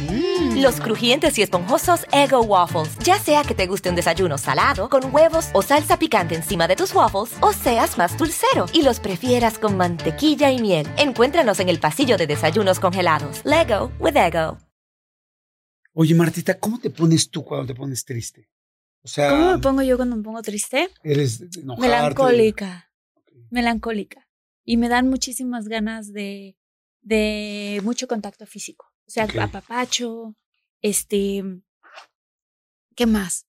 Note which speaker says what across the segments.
Speaker 1: Los crujientes y esponjosos Ego Waffles. Ya sea que te guste un desayuno salado, con huevos o salsa picante encima de tus waffles, o seas más dulcero y los prefieras con mantequilla y miel. Encuéntranos en el pasillo de desayunos congelados. Lego with Ego.
Speaker 2: Oye, Martita, ¿cómo te pones tú cuando te pones triste? O sea,
Speaker 3: ¿Cómo me pongo yo cuando me pongo triste?
Speaker 2: eres enojarte.
Speaker 3: Melancólica. Melancólica. Y me dan muchísimas ganas de, de mucho contacto físico. O sea,
Speaker 2: Ok.
Speaker 3: apapacho, este. ¿Qué más?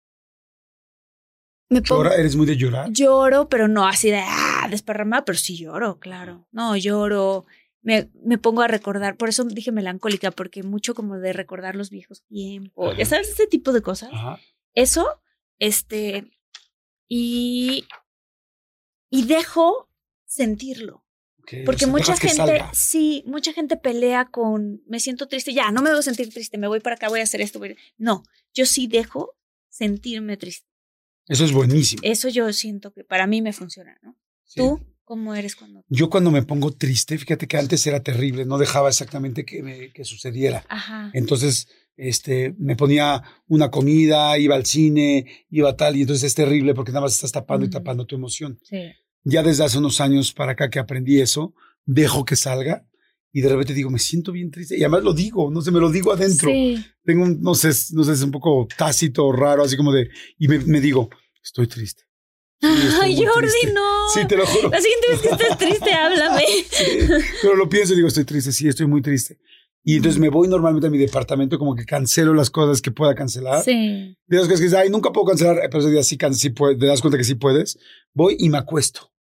Speaker 3: Me pongo,
Speaker 2: Llora, ¿Eres muy de llorar?
Speaker 3: lloro, pero no así de ah, desparramada, pero sí lloro, claro. No, lloro. Me, me pongo a recordar, por eso dije melancólica, porque mucho como de recordar los viejos tiempos.
Speaker 2: Ajá.
Speaker 3: Ya sabes, ese tipo de cosas.
Speaker 2: Ajá.
Speaker 3: Eso, este, y, y dejo sentirlo. Porque mucha gente, sí, mucha gente pelea con, me siento triste, ya, no me debo sentir triste, me voy para acá, voy a hacer esto. voy a-". No, yo sí dejo sentirme triste.
Speaker 2: Eso es buenísimo.
Speaker 3: Eso yo siento que para mí me funciona, ¿no?
Speaker 2: Sí.
Speaker 3: ¿Tú cómo eres cuando...
Speaker 2: Yo cuando me pongo triste, fíjate que antes era terrible, no dejaba exactamente que, me, que sucediera.
Speaker 3: Ajá.
Speaker 2: Entonces, este, me ponía una comida, iba al cine, iba tal, y entonces es terrible porque nada más estás tapando y tapando tu emoción.
Speaker 3: Sí.
Speaker 2: Ya desde hace unos años para acá que aprendí eso, dejo que salga y de repente digo, me siento bien triste. Y además lo digo, no sé, me lo digo adentro.
Speaker 3: Sí.
Speaker 2: Tengo un, no sé, no sé, es un poco tácito, raro, así como de, y me, me digo, estoy triste. Sí,
Speaker 3: Ay, Jordi,
Speaker 2: triste.
Speaker 3: no.
Speaker 2: Sí, te lo juro.
Speaker 3: La siguiente vez que estés triste, háblame.
Speaker 2: Sí, pero lo pienso y digo, estoy triste, sí, estoy muy triste. Y entonces me voy normalmente a mi departamento, como que cancelo las cosas que pueda cancelar.
Speaker 3: Sí.
Speaker 2: De las cosas que dices, ay, nunca puedo cancelar, pero ese día sí, can- sí puedes, te das cuenta que sí puedes. Voy y me acuesto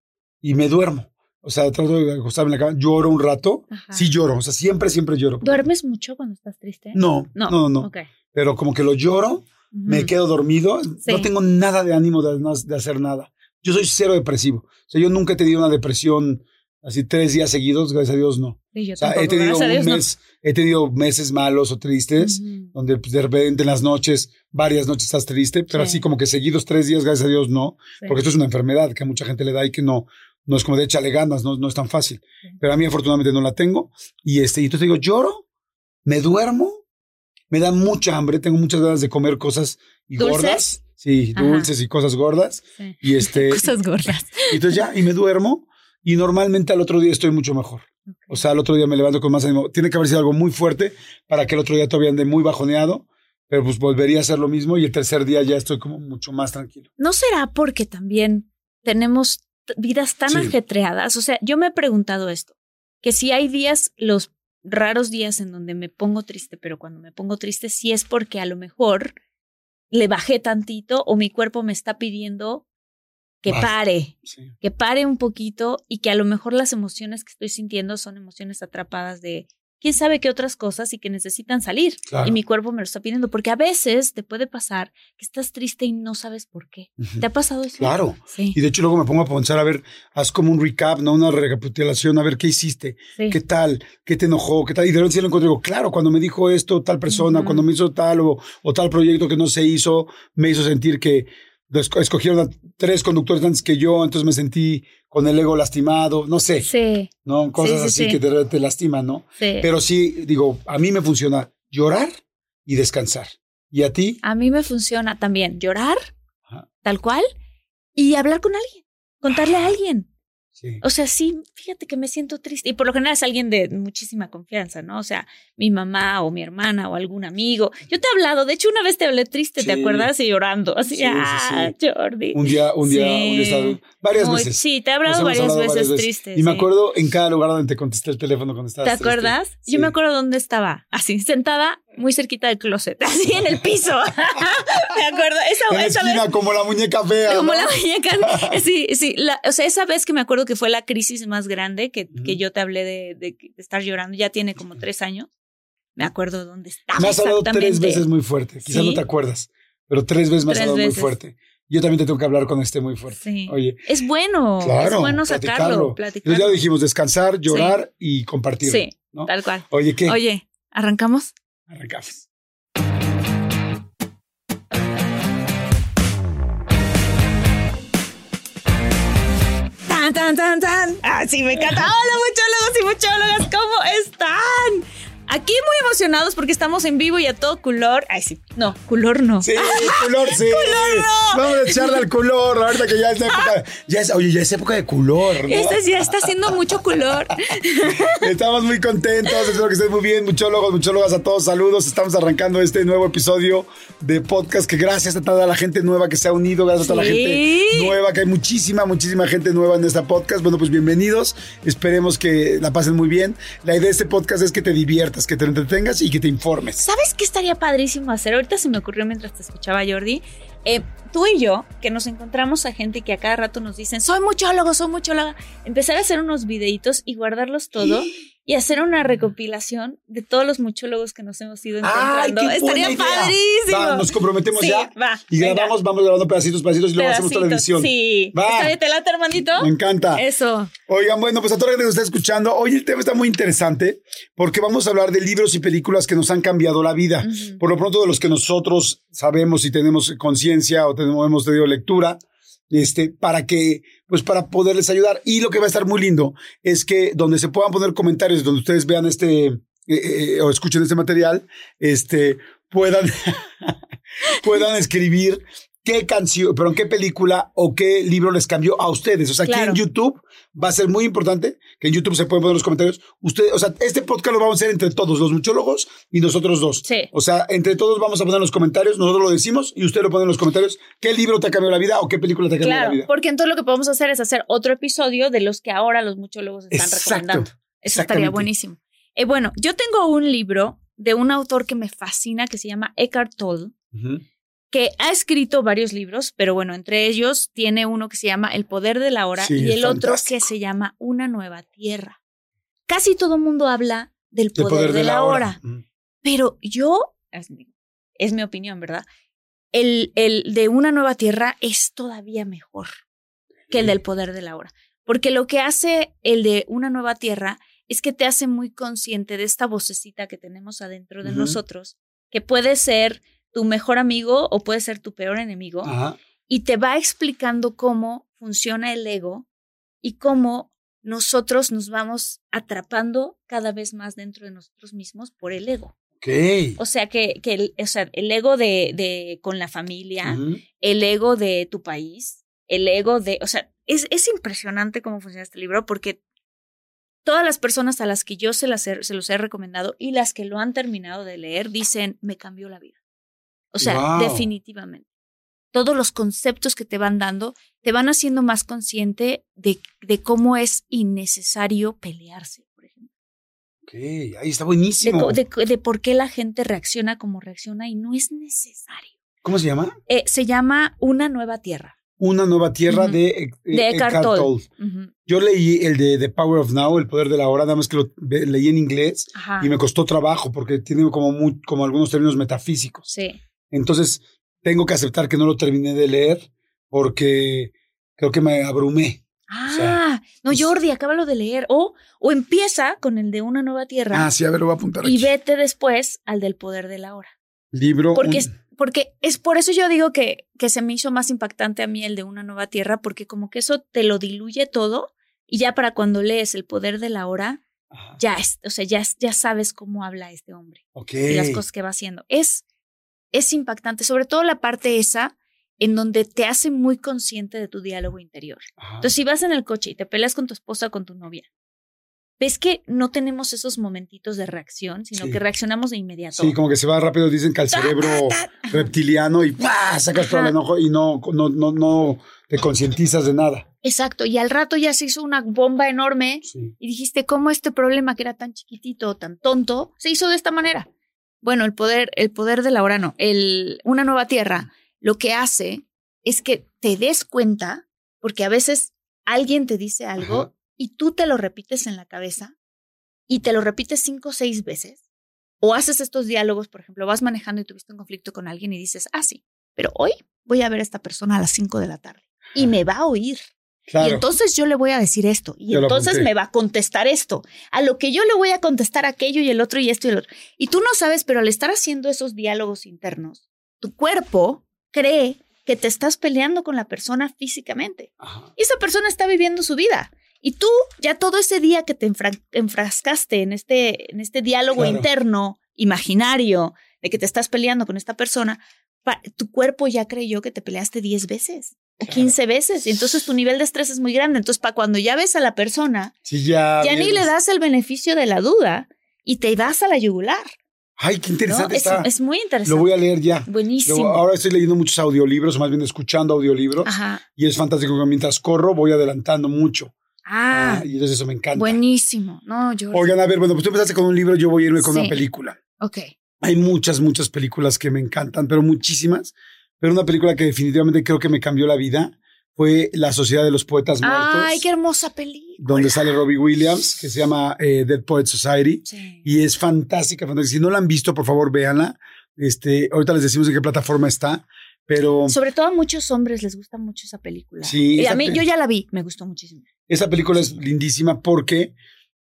Speaker 2: y me duermo. O sea, trato de acostarme en la cama, lloro un rato.
Speaker 3: Ajá.
Speaker 2: Sí lloro, o sea, siempre, siempre lloro.
Speaker 3: ¿Duermes mucho cuando estás triste?
Speaker 2: No, no, no, no.
Speaker 3: Ok.
Speaker 2: Pero como que lo lloro, me
Speaker 3: Ujú.
Speaker 2: quedo dormido,
Speaker 3: Sí.
Speaker 2: no tengo nada de ánimo de, de hacer nada. Yo soy cero depresivo. O sea, yo nunca he tenido una depresión así tres días seguidos, gracias a Dios, no.
Speaker 3: Sí, yo
Speaker 2: O sea, he
Speaker 3: tampoco,
Speaker 2: tenido
Speaker 3: gracias a
Speaker 2: un
Speaker 3: Dios, no.
Speaker 2: mes, he tenido meses malos o tristes,
Speaker 3: Ujú.
Speaker 2: donde pues, de repente en las noches, varias noches estás triste, pero
Speaker 3: Sí.
Speaker 2: así como que seguidos tres días, gracias a Dios, no. Porque esto es una enfermedad que a mucha gente le da y que no, no es como de échale ganas, no, no es tan fácil. Pero a mí afortunadamente no la tengo. Y este, y entonces digo, lloro, me duermo, me da mucha hambre, tengo muchas ganas de comer cosas y
Speaker 3: ¿Dulces?
Speaker 2: gordas. Sí,
Speaker 3: Ajá.
Speaker 2: dulces y cosas gordas.
Speaker 3: Sí.
Speaker 2: Y este,
Speaker 3: Cosas gordas.
Speaker 2: y entonces ya, y me duermo. Y normalmente al otro día estoy mucho mejor. O sea, al otro día me levanto con más ánimo. Tiene que haber sido algo muy fuerte para que el otro día todavía ande muy bajoneado, pero pues volvería a hacer lo mismo y el tercer día ya estoy como mucho más tranquilo.
Speaker 3: ¿No será porque también tenemos vidas tan
Speaker 2: Sí.
Speaker 3: ajetreadas? O sea, yo me he preguntado esto, que si hay días, los raros días en donde me pongo triste, pero cuando me pongo triste sí es porque a lo mejor le bajé tantito o mi cuerpo me está pidiendo que pare,
Speaker 2: Sí.
Speaker 3: que pare un poquito y que a lo mejor las emociones que estoy sintiendo son emociones atrapadas de quién sabe qué otras cosas y que necesitan salir.
Speaker 2: Claro.
Speaker 3: Y mi cuerpo me lo está pidiendo, porque a veces te puede pasar que estás triste y no sabes por qué. ¿Te ha pasado eso?
Speaker 2: Claro.
Speaker 3: Sí.
Speaker 2: Y de hecho luego me pongo a pensar, a ver, haz como un recap, ¿no? Una recapitulación, a ver qué hiciste,
Speaker 3: sí.
Speaker 2: qué tal, qué te enojó, qué tal. Y de repente lo encuentro y digo, claro, cuando me dijo esto tal persona, cuando me hizo tal o, o tal proyecto que no se hizo, me hizo sentir que escogieron a tres conductores antes que yo, entonces me sentí con el ego lastimado, no sé,
Speaker 3: Sí,
Speaker 2: ¿no? Cosas
Speaker 3: sí,
Speaker 2: así
Speaker 3: sí.
Speaker 2: que te, te lastiman, ¿no?
Speaker 3: sí.
Speaker 2: Pero sí, digo, a mí me funciona llorar y descansar. ¿Y a ti?
Speaker 3: a mí me funciona también llorar,
Speaker 2: Ajá.
Speaker 3: tal cual, y hablar con alguien, contarle a alguien.
Speaker 2: Sí.
Speaker 3: O sea, sí, fíjate que me siento triste. Y por lo general es alguien de muchísima confianza, ¿no? O sea, mi mamá o mi hermana o algún amigo. Yo te he hablado, de hecho, una vez te hablé triste, ¿te acuerdas? Y llorando, así,
Speaker 2: Sí, sí,
Speaker 3: ah. Jordi.
Speaker 2: Un día, un día, un día estado- varias
Speaker 3: Muy-
Speaker 2: veces.
Speaker 3: Sí, te he hablado varias
Speaker 2: hablado
Speaker 3: veces
Speaker 2: varias
Speaker 3: tristes.
Speaker 2: Y me acuerdo en cada lugar donde te contesté el teléfono cuando estabas
Speaker 3: ¿Te
Speaker 2: triste.
Speaker 3: acuerdas? Yo me acuerdo dónde estaba, así, sentada muy cerquita del closet, así en el piso. me acuerdo,
Speaker 2: En
Speaker 3: esa,
Speaker 2: la
Speaker 3: esa vez.
Speaker 2: esquina, como la muñeca fea.
Speaker 3: Como
Speaker 2: ¿no?
Speaker 3: la muñeca. Sí, sí. la- o sea, esa vez que me acuerdo que fue la crisis más grande que, que yo te hablé de, de- de estar llorando, ya tiene como tres años. Me acuerdo dónde estaba.
Speaker 2: Me has hablado tres veces muy fuerte. Quizás
Speaker 3: Sí.
Speaker 2: no te acuerdas, pero tres veces me has hablado muy fuerte. Yo también te tengo que hablar cuando esté muy fuerte.
Speaker 3: Sí.
Speaker 2: Oye,
Speaker 3: Es bueno.
Speaker 2: claro.
Speaker 3: es bueno sacarlo,
Speaker 2: platicarlo.
Speaker 3: platicarlo.
Speaker 2: Ya dijimos descansar, llorar y compartir.
Speaker 3: Sí,
Speaker 2: ¿no?
Speaker 3: tal cual.
Speaker 2: Oye, ¿qué?
Speaker 3: Oye, ¿arrancamos?
Speaker 2: Arrancamos.
Speaker 3: Tan, tan, tan, tan. Ah, sí, me encanta. Hola, muchólogos y muchólogas, ¿cómo están? Aquí muy emocionados porque estamos en vivo y a todo color. Ay, sí. No, color no.
Speaker 2: Sí, color, sí. Vamos a echarle al color. Ahorita que ya es época. Ya es, oye, ya es época de color. ¿no?
Speaker 3: Este ya está haciendo mucho color.
Speaker 2: Estamos muy contentos, espero que estén muy bien, muchólogos, muchólogas, a todos saludos. Estamos arrancando este nuevo episodio de podcast que gracias a toda la gente nueva que se ha unido, gracias a toda la gente nueva, que hay muchísima, muchísima gente nueva en esta podcast. Bueno, pues bienvenidos, esperemos que la pasen muy bien. La idea de este podcast es que te diviertas, que te entretengas y que te informes.
Speaker 3: ¿Sabes qué estaría padrísimo hacer? Ahorita se me ocurrió mientras te escuchaba, Jordi. Eh, tú y yo, que nos encontramos a gente que a cada rato nos dicen, soy muchólogo, soy muchóloga, empezar a hacer unos videitos y guardarlos todo y hacer una recopilación de todos los muchólogos que nos hemos ido
Speaker 2: ¡Ay,
Speaker 3: encontrando.
Speaker 2: buena
Speaker 3: estaría
Speaker 2: idea!
Speaker 3: padrísimo.
Speaker 2: Va, nos comprometemos
Speaker 3: Sí,
Speaker 2: ya
Speaker 3: va,
Speaker 2: y
Speaker 3: venga.
Speaker 2: grabamos, vamos grabando pedacitos, pedacitos y luego hacemos
Speaker 3: Pedacitos,
Speaker 2: edición.
Speaker 3: Sí.
Speaker 2: Va.
Speaker 3: ¿Está bien? ¿Te late, hermanito?
Speaker 2: Me encanta.
Speaker 3: Eso.
Speaker 2: Oigan, bueno, pues a toda la gente que nos está escuchando, hoy el tema está muy interesante porque vamos a hablar de libros y películas que nos han cambiado la vida.
Speaker 3: Ujú.
Speaker 2: Por lo pronto, de los que nosotros sabemos y tenemos conciencia o tenemos, hemos tenido lectura, este, para que, pues para poderles ayudar. Y lo que va a estar muy lindo es que donde se puedan poner comentarios, donde ustedes vean este eh, eh, o escuchen este material, este, puedan, puedan escribir qué canción, pero en qué película o qué libro les cambió a ustedes. O sea, aquí
Speaker 3: Claro.
Speaker 2: en YouTube va a ser muy importante que en YouTube se pueden poner los comentarios. Ustedes, o sea, este podcast lo vamos a hacer entre todos, los muchólogos y nosotros dos.
Speaker 3: Sí.
Speaker 2: O sea, entre todos vamos a poner los comentarios, nosotros lo decimos y usted lo pone en los comentarios. ¿Qué libro te ha cambiado la vida o qué película te ha cambiado
Speaker 3: Claro,
Speaker 2: la vida?
Speaker 3: porque entonces lo que podemos hacer es hacer otro episodio de los que ahora los muchólogos están
Speaker 2: Exacto,
Speaker 3: recomendando. Eso estaría buenísimo. Eh, bueno, yo tengo un libro de un autor que me fascina que se llama Eckhart Tolle,
Speaker 2: Ujú.
Speaker 3: Que ha escrito varios libros, pero bueno, entre ellos tiene uno que se llama El poder de la hora
Speaker 2: Sí,
Speaker 3: y el otro que se llama Una nueva tierra. Casi todo el mundo habla del poder, de, la hora, pero yo, es mi, es mi opinión, ¿verdad? El, el de Una nueva tierra es todavía mejor que el del poder de la hora, porque lo que hace el de Una nueva tierra es que te hace muy consciente de esta vocecita que tenemos adentro de nosotros, que puede ser tu mejor amigo o puede ser tu peor enemigo,
Speaker 2: Ajá.
Speaker 3: y te va explicando cómo funciona el ego y cómo nosotros nos vamos atrapando cada vez más dentro de nosotros mismos por el ego.
Speaker 2: Ok.
Speaker 3: O sea, que, que el, o sea, el ego de, de con la familia, el ego de tu país, el ego de, o sea, es, es impresionante cómo funciona este libro porque todas las personas a las que yo se, las he- se los he recomendado y las que lo han terminado de leer dicen, me cambió la vida. O sea,
Speaker 2: Wow.
Speaker 3: definitivamente. Todos los conceptos que te van dando te van haciendo más consciente de, de cómo es innecesario pelearse, por ejemplo.
Speaker 2: Ok, ahí está buenísimo.
Speaker 3: de, de por qué la gente reacciona como reacciona y no es necesario.
Speaker 2: ¿Cómo se llama?
Speaker 3: Eh, se llama Una Nueva Tierra.
Speaker 2: Una nueva tierra de, eh,
Speaker 3: De Eckhart Tolle.
Speaker 2: Yo leí el de The Power of Now, el poder de la hora, nada más que lo leí en inglés
Speaker 3: Ajá.
Speaker 2: y me costó trabajo porque tiene como, muy- como algunos términos metafísicos.
Speaker 3: Sí.
Speaker 2: Entonces, tengo que aceptar que no lo terminé de leer porque creo que me abrumé.
Speaker 3: Ah,
Speaker 2: sea,
Speaker 3: no, Jordi, acábalo de leer. O, o empieza con el de Una Nueva Tierra
Speaker 2: Ah, sí, a ver, lo voy a apuntar
Speaker 3: y
Speaker 2: aquí.
Speaker 3: vete después al del poder de la hora.
Speaker 2: Libro.
Speaker 3: Porque,
Speaker 2: un-
Speaker 3: es, porque es por eso yo digo que, que se me hizo más impactante a mí el de Una Nueva Tierra, porque como que eso te lo diluye todo y ya para cuando lees el poder de la hora,
Speaker 2: Ajá,
Speaker 3: ya es, o sea, ya, ya sabes cómo habla este hombre
Speaker 2: ok.
Speaker 3: y las cosas que va haciendo. Es, es impactante, sobre todo la parte esa en donde te hace muy consciente de tu diálogo interior. Entonces, si vas en el coche y te peleas con tu esposa o con tu novia, ves que no tenemos esos momentitos de reacción, sino que reaccionamos de inmediato.
Speaker 2: Sí, como que se va rápido, dicen que al cerebro reptiliano y sacas todo el enojo y no, no, no, no te concientizas de nada.
Speaker 3: Exacto, y al rato ya se hizo una bomba enorme y dijiste, ¿cómo este problema que era tan chiquitito, tan tonto, se hizo de esta manera? Bueno, el poder, el poder de la hora no, el, una nueva tierra lo que hace es que te des cuenta, porque a veces alguien te dice algo y tú te lo repites en la cabeza y te lo repites cinco o seis veces. O haces estos diálogos, por ejemplo, vas manejando y tuviste un conflicto con alguien y dices, ah, sí, pero hoy voy a ver a esta persona a las cinco de la tarde y me va a oír. Y entonces yo le voy a decir esto. Y entonces me va a contestar esto. A lo que yo le voy a contestar aquello y el otro y esto y el otro. Y tú no sabes, pero al estar haciendo esos diálogos internos, tu cuerpo cree que te estás peleando con la persona físicamente. Y esa persona está viviendo su vida. Y tú, ya todo ese día que te enfrascaste en este, en este diálogo interno, imaginario, de que te estás peleando con esta persona, tu cuerpo ya creyó que te peleaste 10 veces o 15 veces. Y entonces tu nivel de estrés es muy grande. Entonces, para cuando ya ves a la persona,
Speaker 2: ya,
Speaker 3: ya ni le das el beneficio de la duda y te vas a la yugular.
Speaker 2: Ay, qué interesante
Speaker 3: está. Es, muy interesante.
Speaker 2: Lo voy a leer ya.
Speaker 3: Buenísimo.
Speaker 2: ahora estoy leyendo muchos audiolibros, o más bien escuchando audiolibros. Ajá. Y es fantástico que mientras corro voy adelantando mucho.
Speaker 3: Ah,
Speaker 2: ah, y entonces eso me encanta.
Speaker 3: Buenísimo. No, yo.
Speaker 2: Oigan, a ver, bueno, pues tú empezaste con un libro, yo voy a irme con una película.
Speaker 3: Ok.
Speaker 2: Hay muchas, muchas películas que me encantan, pero muchísimas. Pero una película que definitivamente creo que me cambió la vida fue La Sociedad de los Poetas Muertos.
Speaker 3: Ay, qué hermosa película.
Speaker 2: Donde sale Robbie Williams, que se llama eh, Dead Poet Society. Y es fantástica, fantástica. Si no la han visto, por favor, véanla. Este, ahorita les decimos en qué plataforma está, pero...
Speaker 3: Sobre todo a muchos hombres les gusta mucho esa película. Sí. Y a mí, yo ya la vi, me gustó muchísimo.
Speaker 2: Esa película es lindísima porque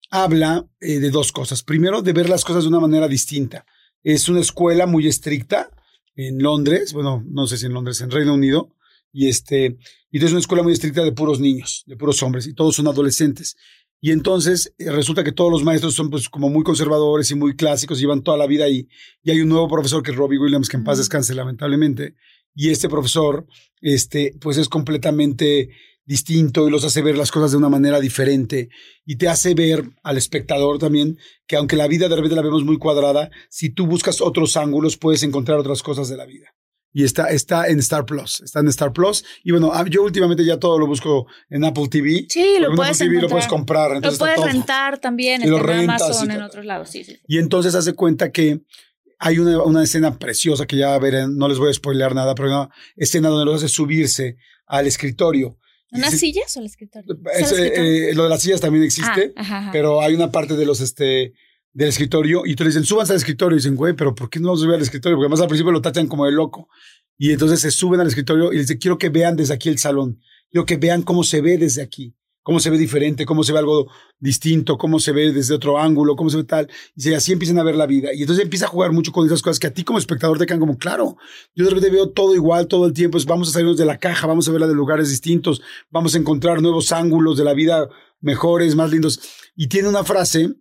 Speaker 2: habla eh, de dos cosas. Primero, de ver las cosas de una manera distinta. Es una escuela muy estricta en Londres, bueno, no sé si en Londres, en Reino Unido, y este, y es una escuela muy estricta de puros niños, de puros hombres, y todos son adolescentes. Y entonces eh, resulta que todos los maestros son pues como muy conservadores y muy clásicos, llevan toda la vida ahí. Y hay un nuevo profesor que es Robbie Williams, que en paz descanse lamentablemente. Y este profesor, este, pues es completamente distinto y los hace ver las cosas de una manera diferente y te hace ver al espectador también que aunque la vida de repente la vemos muy cuadrada, si tú buscas otros ángulos puedes encontrar otras cosas de la vida y está, está en Star Plus. Está en Star Plus. Y bueno, ah, yo últimamente ya todo lo busco en Apple TV.
Speaker 3: Sí, lo puedes
Speaker 2: Apple TV lo puedes comprar.
Speaker 3: lo puedes rentar también en Amazon, en otros lados. Sí, sí,
Speaker 2: Y entonces hace cuenta que hay una, una, escena preciosa que ya verán, no les voy a spoilear nada, pero una escena donde los hace subirse al escritorio.
Speaker 3: ¿Unas sillas o el escritorio?
Speaker 2: Eh, lo de las sillas también existe, ah, pero hay una parte de los, este, del escritorio y tú le dicen, súbanse al escritorio. Y dicen, güey, pero ¿por qué no suben al escritorio? Porque además al principio lo tachan como de loco. Y entonces se suben al escritorio y les dicen, quiero que vean desde aquí el salón. Quiero que vean cómo se ve desde aquí. Cómo se ve diferente, cómo se ve algo distinto, cómo se ve desde otro ángulo, cómo se ve tal. Y así empiezan a ver la vida. Y entonces empieza a jugar mucho con esas cosas que a ti como espectador te quedan como, claro, yo de repente veo todo igual todo el tiempo. vamos a salirnos de la caja, vamos a verla de lugares distintos, vamos a encontrar nuevos ángulos de la vida mejores, más lindos. Y tiene una frase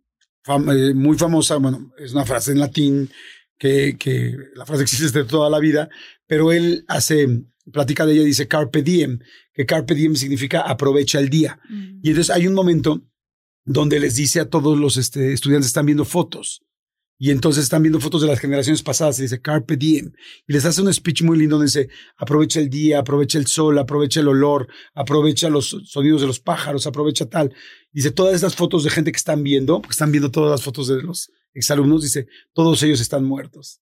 Speaker 2: eh, muy famosa, bueno, es una frase en latín que, que la frase existe desde toda la vida, pero él hace, platica de ella, dice carpe diem, que carpe diem significa aprovecha el día. Mm. Y entonces hay un momento donde les dice a todos los este, estudiantes, están viendo fotos, y entonces están viendo fotos de las generaciones pasadas y dice Carpe Diem. Y les hace un speech muy lindo donde dice, aprovecha el día, aprovecha el sol, aprovecha el olor, aprovecha los sonidos de los pájaros, aprovecha tal. Dice, todas estas fotos de gente que están viendo, porque están viendo todas las fotos de los exalumnos, dice, todos ellos están muertos.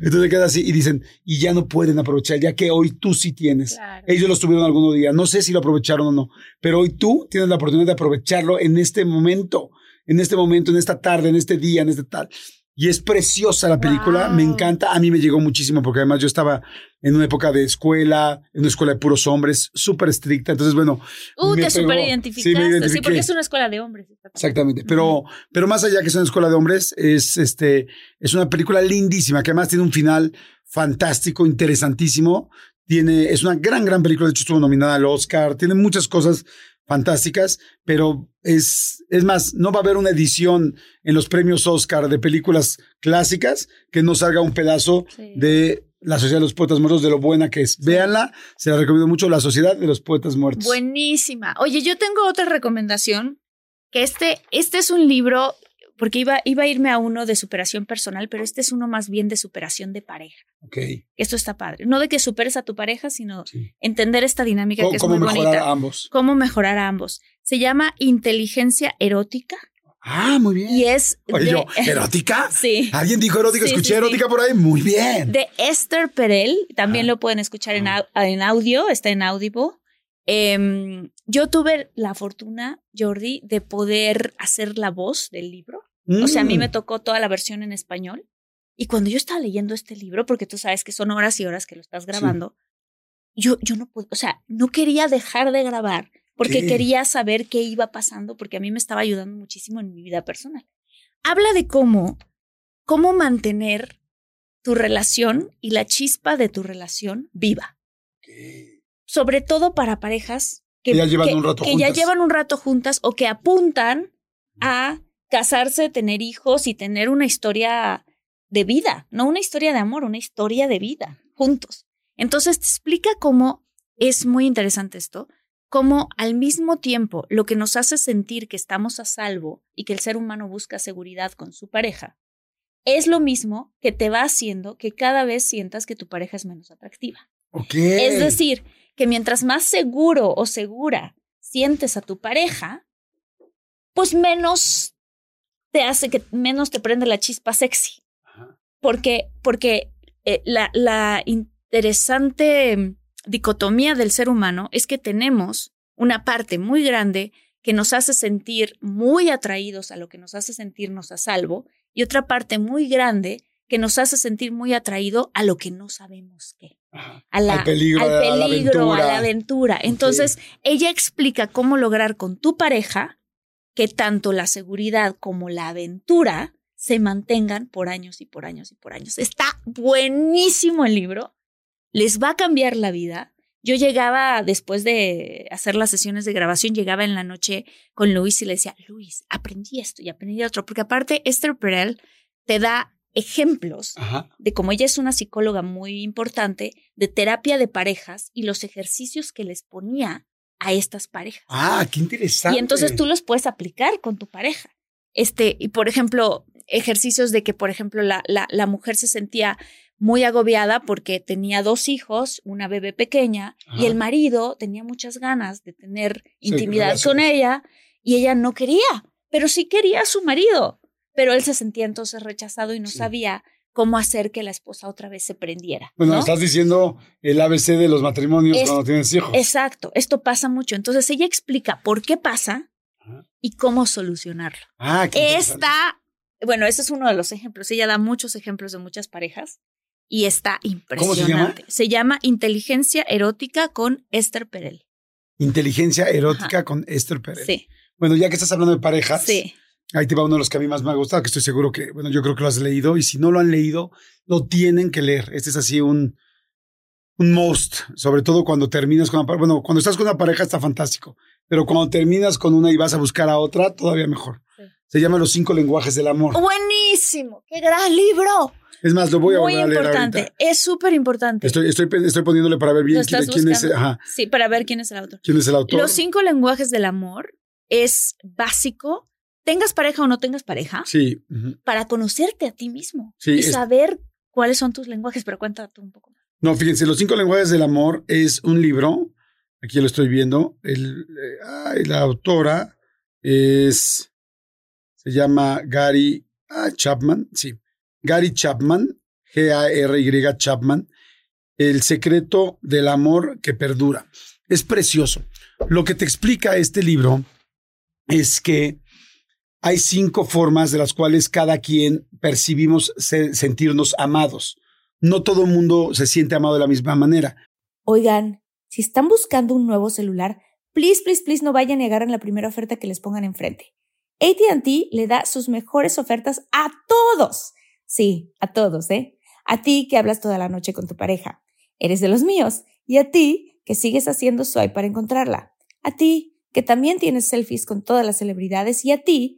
Speaker 2: Entonces queda así y dicen, y ya no pueden aprovechar, ya que hoy tú sí tienes. Ellos lo tuvieron algún día, no sé si lo aprovecharon o no, pero hoy tú tienes la oportunidad de aprovecharlo en este momento en este momento, en esta tarde, en este día, en este tal. Y es preciosa la película, me encanta. A mí me llegó muchísimo porque además yo estaba en una época de escuela, en una escuela de puros hombres, súper estricta. Entonces, bueno.
Speaker 3: Uh, te súper identificaste. Sí, porque es una escuela de hombres.
Speaker 2: Exactamente. Pero, pero más allá que es una escuela de hombres, es, este, es una película lindísima que además tiene un final fantástico, interesantísimo. Tiene, es una gran, gran película. De hecho, estuvo nominada al Oscar. Tiene muchas cosas fantásticas, pero es, es más, no va a haber una edición en los premios Oscar de películas clásicas que no salga un pedazo de La Sociedad de los Poetas Muertos, de lo buena que es. Véanla, se la recomiendo mucho, La Sociedad de los Poetas Muertos.
Speaker 3: Buenísima. Oye, yo tengo otra recomendación, que este, este es un libro, porque iba, iba a irme a uno de superación personal, pero este es uno más bien de superación de pareja.
Speaker 2: Ok.
Speaker 3: Esto está padre. No de que superes a tu pareja, sino
Speaker 2: Sí.
Speaker 3: entender esta dinámica
Speaker 2: ¿Cómo,
Speaker 3: que es
Speaker 2: cómo
Speaker 3: muy
Speaker 2: mejorar
Speaker 3: bonita.
Speaker 2: a ambos?
Speaker 3: Cómo mejorar a ambos. Se llama Inteligencia Erótica
Speaker 2: Ah, muy bien.
Speaker 3: y es
Speaker 2: Oye,
Speaker 3: de,
Speaker 2: yo, ¿erótica?
Speaker 3: sí,
Speaker 2: ¿Alguien dijo erótica?
Speaker 3: Sí,
Speaker 2: Escuché
Speaker 3: sí, sí.
Speaker 2: erótica por ahí. Muy bien.
Speaker 3: de Esther Perel. También
Speaker 2: Ah.
Speaker 3: lo pueden escuchar en,
Speaker 2: Ah.
Speaker 3: au- en audio, está en Audible. Em, yo tuve la fortuna, Jordi, de poder hacer la voz del libro. O sea, a mí
Speaker 2: Mm.
Speaker 3: me tocó toda la versión en español. Y cuando yo estaba leyendo este libro, porque tú sabes que son horas y horas que lo estás grabando, yo, yo no pude, o sea, no quería dejar de grabar porque quería saber qué iba pasando, porque a mí me estaba ayudando muchísimo en mi vida personal. Habla de cómo, cómo mantener tu relación y la chispa de tu relación viva. Sobre todo para parejas que,
Speaker 2: Que ya llevan un rato
Speaker 3: que ya llevan un rato juntas o que apuntan a casarse, tener hijos y tener una historia de vida, no una historia de amor, una historia de vida juntos. Entonces te explica cómo es muy interesante esto, cómo al mismo tiempo lo que nos hace sentir que estamos a salvo y que el ser humano busca seguridad con su pareja, es lo mismo que te va haciendo que cada vez sientas que tu pareja es menos atractiva.
Speaker 2: Ok.
Speaker 3: Es decir, que mientras más seguro o segura sientes a tu pareja, pues menos te hace que menos te prende la chispa sexy.
Speaker 2: Ajá.
Speaker 3: Porque, porque eh, la, la interesante mm, dicotomía del ser humano es que tenemos una parte muy grande que nos hace sentir muy atraídos a lo que nos hace sentirnos a salvo y otra parte muy grande que nos hace sentir muy atraído a lo que no sabemos qué
Speaker 2: Ajá.
Speaker 3: a la,
Speaker 2: Al peligro,
Speaker 3: al
Speaker 2: a la
Speaker 3: peligro, a la aventura. Entonces, ella explica cómo lograr con tu pareja que tanto la seguridad como la aventura se mantengan por años y por años y por años. Está buenísimo el libro, les va a cambiar la vida. Yo llegaba después de hacer las sesiones de grabación, llegaba en la noche con Luis y le decía, Luis, aprendí esto y aprendí otro, porque aparte Esther Perel te da ejemplos
Speaker 2: Ajá.
Speaker 3: de como ella es una psicóloga muy importante, de terapia de parejas y los ejercicios que les ponía a estas parejas.
Speaker 2: Ah, qué interesante.
Speaker 3: Y entonces tú los puedes aplicar con tu pareja. Este, y por ejemplo, ejercicios de que, por ejemplo, la, la, la mujer se sentía muy agobiada porque tenía dos hijos, una bebé pequeña,
Speaker 2: Ajá.
Speaker 3: y el marido tenía muchas ganas de tener intimidad con ella, y ella no quería, pero sí quería a su marido. Pero él se sentía entonces rechazado y no
Speaker 2: Sí.
Speaker 3: sabía cómo hacer que la esposa otra vez se prendiera.
Speaker 2: Bueno,
Speaker 3: ¿no?
Speaker 2: estás diciendo el ABC de los matrimonios
Speaker 3: Es-
Speaker 2: cuando tienes hijos.
Speaker 3: Exacto, esto pasa mucho. Entonces ella explica por qué pasa
Speaker 2: Ajá.
Speaker 3: y cómo solucionarlo.
Speaker 2: Ah, qué.
Speaker 3: Está, bueno, ese es uno de los ejemplos. Ella da muchos ejemplos de muchas parejas y está
Speaker 2: ¿Cómo se
Speaker 3: impresionante. se llama Inteligencia Erótica con Esther Perel.
Speaker 2: Inteligencia erótica con Esther Pérez.
Speaker 3: Sí,
Speaker 2: Bueno, ya que estás hablando de parejas,
Speaker 3: sí.
Speaker 2: Ahí te va uno de los que a mí más me ha gustado, que estoy seguro que, bueno, yo creo que lo has leído y si no lo han leído, lo tienen que leer. Este es así un, un most, sobre todo cuando terminas con una pareja. Bueno, cuando estás con una pareja está fantástico, pero cuando terminas con una y vas a buscar a otra, todavía mejor.
Speaker 3: Sí.
Speaker 2: Se llama Los cinco lenguajes del amor.
Speaker 3: Buenísimo, qué gran libro.
Speaker 2: Es más, lo voy a
Speaker 3: Muy
Speaker 2: volver a leer
Speaker 3: importante,
Speaker 2: ahorita.
Speaker 3: es súper importante.
Speaker 2: Estoy, estoy, estoy poniéndole para ver bien
Speaker 3: ¿Lo
Speaker 2: quién, quién es, ajá,
Speaker 3: Sí, para ver quién es el autor.
Speaker 2: quién es el autor.
Speaker 3: Los cinco lenguajes del amor es básico, tengas pareja o no tengas pareja,
Speaker 2: Sí.
Speaker 3: para conocerte a ti mismo
Speaker 2: Sí,
Speaker 3: y
Speaker 2: es-
Speaker 3: saber cuáles son tus lenguajes, pero cuéntate tú un poco más.
Speaker 2: No, fíjense, Los cinco lenguajes del amor es un libro, aquí lo estoy viendo, el, eh, ay, la autora es, se llama Gary ah, Chapman, sí, Gary Chapman, G-A-R-Y Chapman, El secreto del amor que perdura. Es precioso. Lo que te explica este libro es que hay cinco formas de las cuales cada quien percibimos se- sentirnos amados. No todo el mundo se siente amado de la misma manera.
Speaker 4: Oigan, si están buscando un nuevo celular, please, please, please no vayan y agarren la primera oferta que les pongan enfrente. ATT le da sus mejores ofertas a todos. Sí, a todos, ¿eh? A ti que hablas toda la noche con tu pareja. Eres de los míos. Y a ti que sigues haciendo swipe para encontrarla. A ti que también tienes selfies con todas las celebridades. Y a ti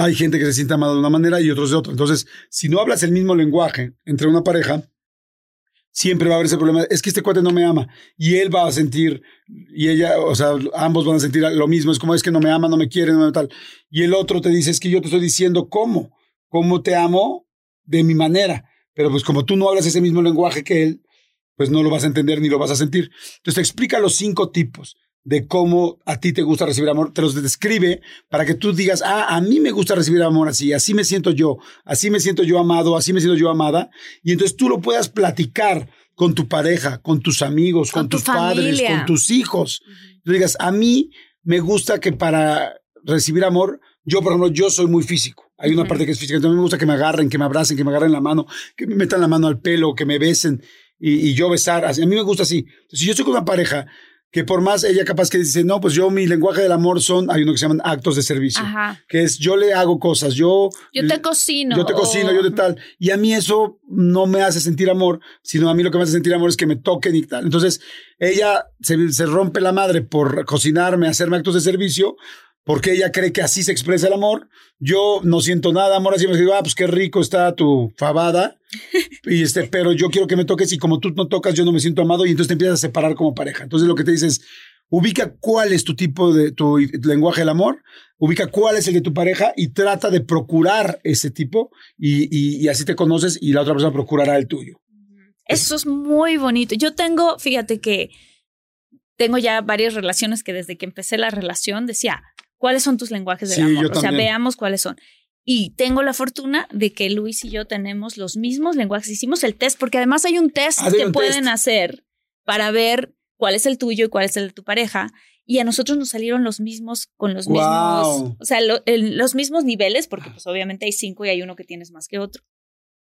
Speaker 2: Hay gente que se siente amado de una manera y otros de otra. Entonces, si no hablas el mismo lenguaje entre una pareja, siempre va a haber ese problema. Es que este cuate no me ama y él va a sentir, y ella, o sea, ambos van a sentir lo mismo. Es como es que no me ama, no me quiere, no me tal. Y el otro te dice, es que yo te estoy diciendo cómo, cómo te amo de mi manera. Pero pues como tú no hablas ese mismo lenguaje que él, pues no lo vas a entender ni lo vas a sentir. Entonces te explica los cinco tipos de cómo a ti te gusta recibir amor, te los describe para que tú digas, ah, a mí me gusta recibir amor así, así me siento yo, así me siento yo amado, así me siento yo amada, y entonces tú lo puedas platicar con tu pareja, con tus amigos, con, tus padres, con tus hijos. Tú digas, a mí me gusta que para recibir amor, yo por ejemplo, yo soy muy físico. Hay una parte que es física, entonces me gusta que me agarren, que me abracen, que me agarren la mano, que me metan la mano al pelo, que me besen y, yo besar. a mí me gusta así. si yo estoy con una pareja que por más ella capaz que dice, no, pues yo mi lenguaje del amor son, hay uno que se llaman actos de servicio, que es yo le hago cosas, yo...
Speaker 3: Yo te cocino.
Speaker 2: Yo te cocino, yo de tal. Y a mí eso no me hace sentir amor, sino a mí lo que me hace sentir amor es que me toquen y tal. Entonces, ella se, se rompe la madre por cocinarme, hacerme actos de servicio, porque ella cree que así se expresa el amor. Yo no siento nada, amor, así me digo, ah, pues qué rico está tu fabada. y este, pero yo quiero que me toques y como tú no tocas, yo no me siento amado y entonces te empiezas a separar como pareja. Entonces lo que te dices, ubica cuál es tu tipo de tu lenguaje del amor, ubica cuál es el de tu pareja y trata de procurar ese tipo y, y así te conoces y la otra persona procurará el tuyo.
Speaker 3: Eso es muy bonito. Yo tengo, fíjate que tengo ya varias relaciones que desde que empecé la relación decía, ¿Cuáles son tus lenguajes del amor? O sea, veamos cuáles son. Y tengo la fortuna de que Luis y yo tenemos los mismos lenguajes. Hicimos el test, porque además hay un test ah, que pueden hacer para ver cuál es el tuyo y cuál es el de tu pareja. Y a nosotros nos salieron los mismos con los mismos, o sea, los mismos niveles, porque pues obviamente hay cinco y hay uno que tienes más que otro.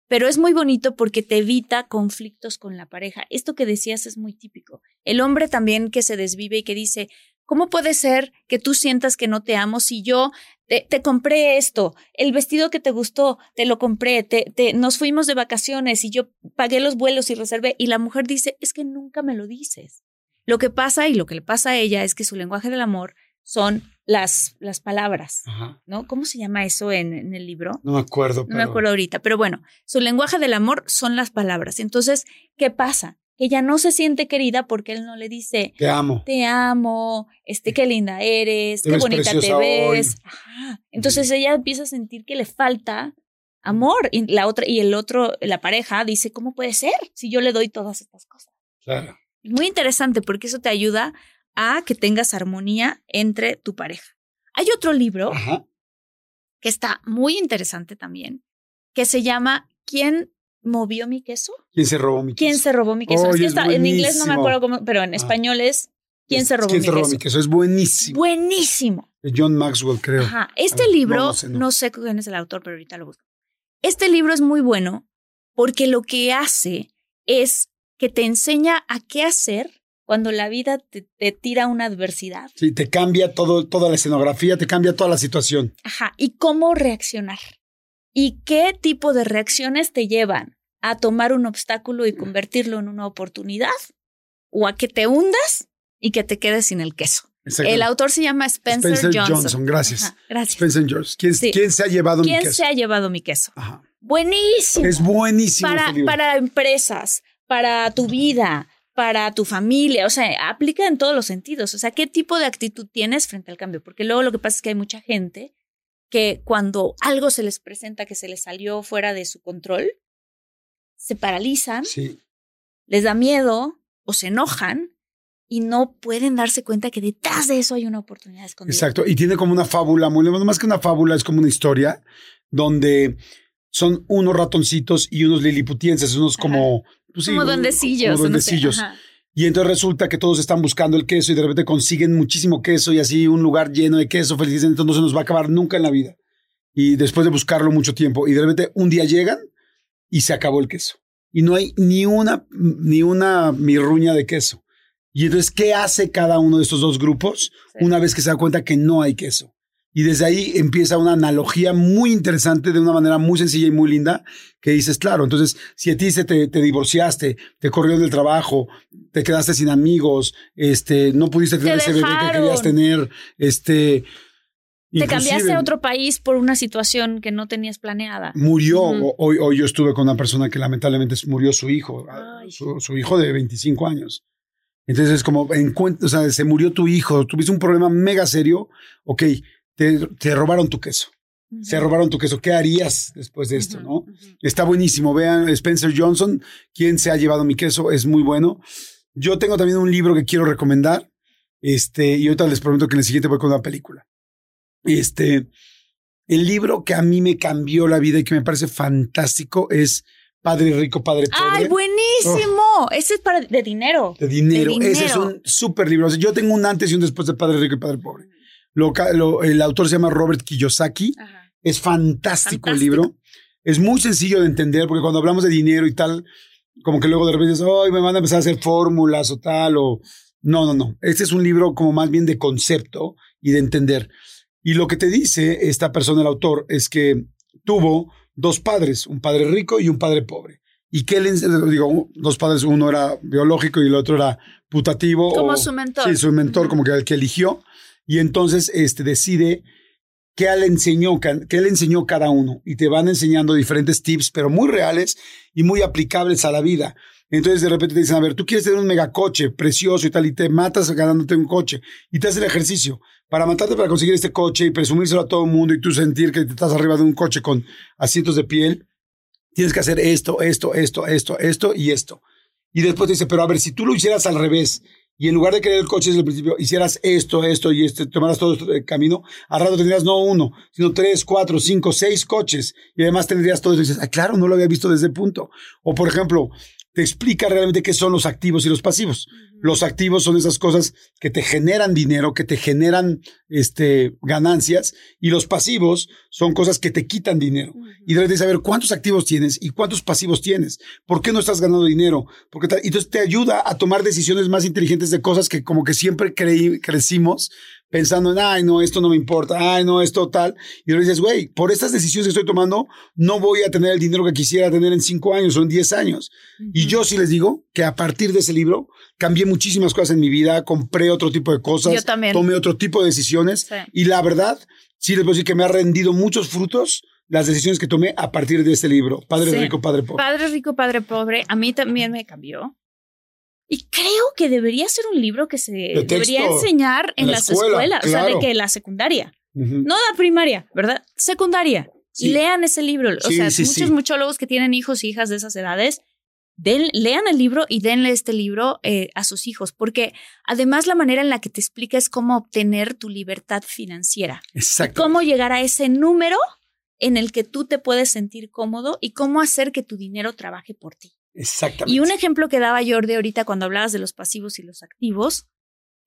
Speaker 3: Pero es muy bonito porque te evita conflictos con la pareja. Esto que decías es muy típico. El hombre también que se desvive y que dice, ¿Cómo puede ser que tú sientas que no te amo si yo te, compré esto, el vestido que te gustó, te lo compré, te, te, nos fuimos de vacaciones y yo pagué los vuelos y reservé? Y la mujer dice, es que nunca me lo dices. Lo que pasa y lo que le pasa a ella es que su lenguaje del amor son las, las palabras, ¿no? ¿Cómo se llama eso en, el libro?
Speaker 2: No me acuerdo.
Speaker 3: No me acuerdo ahorita, pero bueno, su lenguaje del amor son las palabras. Entonces, ¿qué pasa? Ella no se siente querida porque él no le dice
Speaker 2: te amo,
Speaker 3: te amo, este qué linda eres, qué bonita te ves. Entonces ella empieza a sentir que le falta amor y la otra y el otro la pareja dice, "¿Cómo puede ser si yo le doy todas estas cosas?"
Speaker 2: Claro.
Speaker 3: Muy interesante porque eso te ayuda a que tengas armonía entre tu pareja. Hay otro libro que está muy interesante también, que se llama ¿Quién movió mi queso?
Speaker 2: ¿Quién se robó mi queso?
Speaker 3: ¿Quién se robó mi queso? es que en inglés no me acuerdo cómo, pero en ah. español es ¿Quién se robó,
Speaker 2: ¿Quién
Speaker 3: mi,
Speaker 2: se robó
Speaker 3: queso?
Speaker 2: mi queso? Es buenísimo.
Speaker 3: Buenísimo.
Speaker 2: De John Maxwell, creo.
Speaker 3: Ajá. Este libro, no, sé quién es el autor, pero ahorita lo busco. Este libro es muy bueno porque lo que hace es que te enseña a qué hacer cuando la vida te, te, tira una adversidad.
Speaker 2: Sí, te cambia todo, toda la escenografía, te cambia toda la situación.
Speaker 3: Ajá, y cómo reaccionar. Y qué tipo de reacciones te llevan a tomar un obstáculo y convertirlo en una oportunidad o a que te hundas y que te quedes sin el queso. El autor se llama Spencer, Johnson.
Speaker 2: Gracias. gracias. Spencer Johnson. ¿Quién, se ha llevado mi queso?
Speaker 3: ¿Quién se ha llevado mi queso? Buenísimo.
Speaker 2: Es buenísimo.
Speaker 3: Para,
Speaker 2: este
Speaker 3: para empresas, para tu vida, para tu familia. O sea, aplica en todos los sentidos. O sea, ¿qué tipo de actitud tienes frente al cambio? Porque luego lo que pasa es que hay mucha gente que cuando algo se les presenta que se les salió fuera de su control, se paralizan, les da miedo o se enojan y no pueden darse cuenta que detrás de eso hay una oportunidad escondida.
Speaker 2: Exacto. Y tiene como una fábula, muy más que una fábula, es como una historia donde son unos ratoncitos y unos liliputienses, unos como...
Speaker 3: Pues como duendecillos.
Speaker 2: Como duendecillos. y entonces resulta que todos están buscando el queso y de repente consiguen muchísimo queso y así un lugar lleno de queso, felices, entonces no se nos va a acabar nunca en la vida. Y después de buscarlo mucho tiempo y de repente un día llegan y se acabó el queso. Y no hay ni una, ni una mirruña de queso. Y entonces, ¿qué hace cada uno de estos dos grupos una vez que se da cuenta que no hay queso? Y desde ahí empieza una analogía muy interesante de una manera muy sencilla y muy linda que dices, claro, entonces si a ti se te, divorciaste, te corrió del trabajo, te quedaste sin amigos, este, no pudiste tener ese bebé que querías tener, este...
Speaker 3: Te cambiaste a otro país por una situación que no tenías planeada.
Speaker 2: Murió. hoy, hoy yo estuve con una persona que lamentablemente murió su hijo, su, su, hijo de 25 años. Entonces es como, o sea, se murió tu hijo, tuviste un problema mega serio, ok, te, robaron tu queso. Se robaron tu queso. ¿Qué harías después de esto? ¿no? Está buenísimo. Vean Spencer Johnson, quien se ha llevado mi queso, es muy bueno. Yo tengo también un libro que quiero recomendar. Este, y ahorita les prometo que en el siguiente voy con una película. Este, el libro que a mí me cambió la vida y que me parece fantástico es Padre Rico, Padre Pobre.
Speaker 3: ¡Ay, buenísimo! Ese es para de dinero.
Speaker 2: De dinero. Ese es un súper libro. yo tengo un antes y un después de Padre Rico y Padre Pobre el autor se llama Robert Kiyosaki. Es fantástico, el libro. Es muy sencillo de entender porque cuando hablamos de dinero y tal, como que luego de repente dices, ay, me van a empezar a hacer fórmulas o tal, o... No, no, no. Este es un libro como más bien de concepto y de entender. Y lo que te dice esta persona, el autor, es que tuvo dos padres, un padre rico y un padre pobre. Y que él, digo, dos padres, uno era biológico y el otro era putativo.
Speaker 3: Como su mentor.
Speaker 2: Sí, su mentor, como que el que eligió y entonces este, decide qué le, enseñó, qué le enseñó cada uno y te van enseñando diferentes tips, pero muy reales y muy aplicables a la vida. Entonces de repente te dicen, a ver, tú quieres tener un megacoche precioso y tal, y te matas ganándote un coche y te haces el ejercicio para matarte para conseguir este coche y presumírselo a todo el mundo y tú sentir que te estás arriba de un coche con asientos de piel. Tienes que hacer esto, esto, esto, esto, esto y esto. Y después te dice, pero a ver, si tú lo hicieras al revés y en lugar de querer el coche desde el principio, hicieras esto, esto y esto, tomaras todo este camino, al rato tendrías no uno, sino tres, cuatro, cinco, seis coches. Y además tendrías todo eso. Y dices, ah, claro, no lo había visto desde el punto. O por ejemplo, te explica realmente qué son los activos y los pasivos. Los activos son esas cosas que te generan dinero, que te generan este, ganancias, y los pasivos son cosas que te quitan dinero. Y debes de saber cuántos activos tienes y cuántos pasivos tienes. ¿Por qué no estás ganando dinero? Porque te, entonces te ayuda a tomar decisiones más inteligentes de cosas que como que siempre creí, crecimos pensando en, ay, no, esto no me importa, ay, no, esto tal. Y luego dices, güey, por estas decisiones que estoy tomando, no voy a tener el dinero que quisiera tener en cinco años o en diez años. Y yo sí les digo que a partir de ese libro cambié muchísimas cosas en mi vida, compré otro tipo de cosas,
Speaker 3: yo también.
Speaker 2: tomé otro tipo de decisiones. Y la verdad, sí les puedo decir que me ha rendido muchos frutos las decisiones que tomé a partir de este libro, Padre Rico, Padre Pobre.
Speaker 3: Padre Rico, Padre Pobre, a mí también me cambió. Y creo que debería ser un libro que se debería enseñar en, las escuelas, o sea, de que la secundaria, no la primaria, ¿verdad? Secundaria. Lean ese libro. O sea, muchos muchólogos que tienen hijos y hijas de esas edades, lean el libro y denle este libro eh, a sus hijos, porque además la manera en la que te explica es cómo obtener tu libertad financiera.
Speaker 2: Exacto.
Speaker 3: Cómo llegar a ese número en el que tú te puedes sentir cómodo y cómo hacer que tu dinero trabaje por ti.
Speaker 2: Exactamente.
Speaker 3: Y un ejemplo que daba Jordi ahorita cuando hablabas de los pasivos y los activos,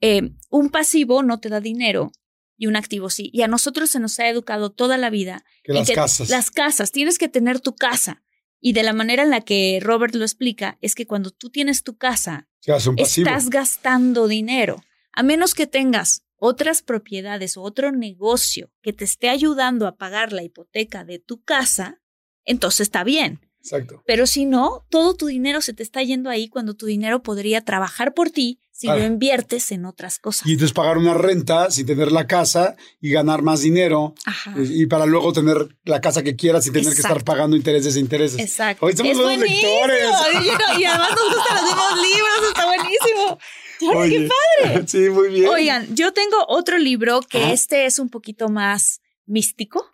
Speaker 3: eh, un pasivo no te da dinero y un activo sí. Y a nosotros se nos ha educado toda la vida.
Speaker 2: Que las casas.
Speaker 3: Las casas, tienes que tener tu casa. Y de la manera en la que Robert lo explica, es que cuando tú tienes tu casa, estás gastando dinero. A menos que tengas otras propiedades o otro negocio que te esté ayudando a pagar la hipoteca de tu casa, entonces está bien.
Speaker 2: Exacto.
Speaker 3: Pero si no, todo tu dinero se te está yendo ahí cuando tu dinero podría trabajar por ti si lo inviertes en otras cosas.
Speaker 2: Y entonces pagar una renta sin tener la casa y ganar más dinero. Y, para luego tener la casa que quieras sin tener que estar pagando intereses e intereses.
Speaker 3: Exacto.
Speaker 2: Hoy somos buenos lectores.
Speaker 3: y además nos gustan los mismos libros, está buenísimo. ¡Qué padre!
Speaker 2: Sí, muy bien.
Speaker 3: Oigan, yo tengo otro libro que este es un poquito más místico.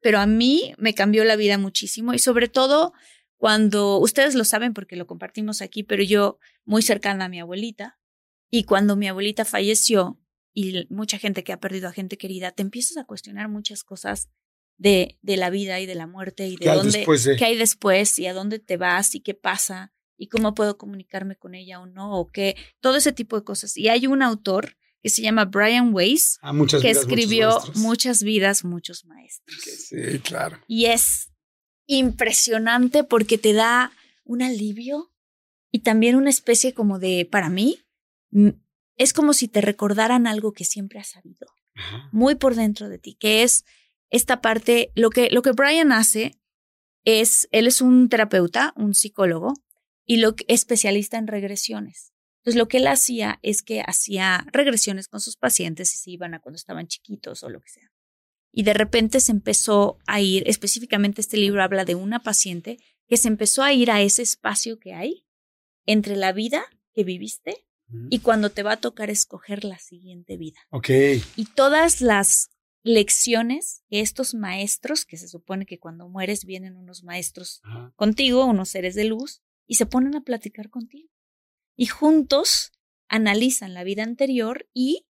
Speaker 3: Pero a mí me cambió la vida muchísimo y sobre todo cuando ustedes lo saben porque lo compartimos aquí, pero yo muy cercana a mi abuelita. Y cuando mi abuelita falleció, y mucha gente que ha perdido a gente querida, te empiezas a cuestionar muchas cosas de, de la vida y de la muerte y de dónde, qué hay después y a dónde te vas y qué pasa y cómo puedo comunicarme con ella o no, o qué, todo ese tipo de cosas. Y hay un autor que se llama Brian Weiss,
Speaker 2: Ah,
Speaker 3: que escribió muchas vidas, muchos maestros.
Speaker 2: Sí, claro.
Speaker 3: Y es impresionante porque te da un alivio y también una especie como de, para mí, es como si te recordaran algo que siempre has sabido, muy por dentro de ti, que es esta parte, lo que, lo que Brian hace es, él es un terapeuta, un psicólogo, y lo que, especialista en regresiones. Entonces, lo que él hacía es que hacía regresiones con sus pacientes y se iban a cuando estaban chiquitos o lo que sea. Y de repente se empezó a ir, específicamente este libro habla de una paciente que se empezó a ir a ese espacio que hay entre la vida que viviste y cuando te va a tocar escoger la siguiente vida.
Speaker 2: Ok.
Speaker 3: Y todas las lecciones que estos maestros, que se supone que cuando mueres vienen unos maestros contigo, unos seres de luz, y se ponen a platicar contigo. Y juntos analizan la vida anterior y